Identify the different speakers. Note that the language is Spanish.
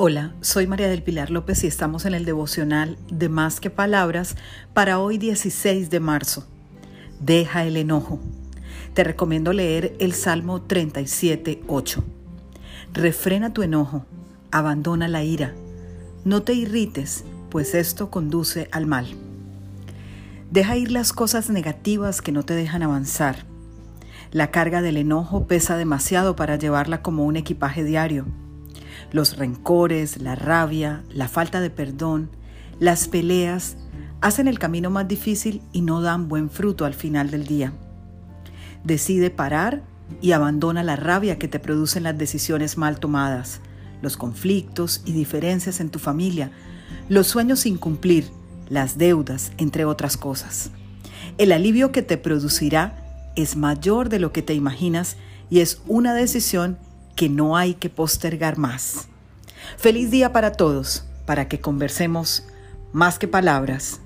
Speaker 1: Hola, soy María del Pilar López y estamos en el devocional de Más que Palabras para hoy 16 de marzo. Deja el enojo. Te recomiendo leer el Salmo 37, 8. Refrena tu enojo, abandona la ira. No te irrites, pues esto conduce al mal. Deja ir las cosas negativas que no te dejan avanzar. La carga del enojo pesa demasiado para llevarla como un equipaje diario. Los rencores, la rabia, la falta de perdón, las peleas hacen el camino más difícil y no dan buen fruto al final del día. Decide parar y abandona la rabia que te producen las decisiones mal tomadas, los conflictos y diferencias en tu familia, los sueños sin cumplir, las deudas, entre otras cosas. El alivio que te producirá es mayor de lo que te imaginas y es una decisión que no hay que postergar más. Feliz día para todos, para que conversemos más que palabras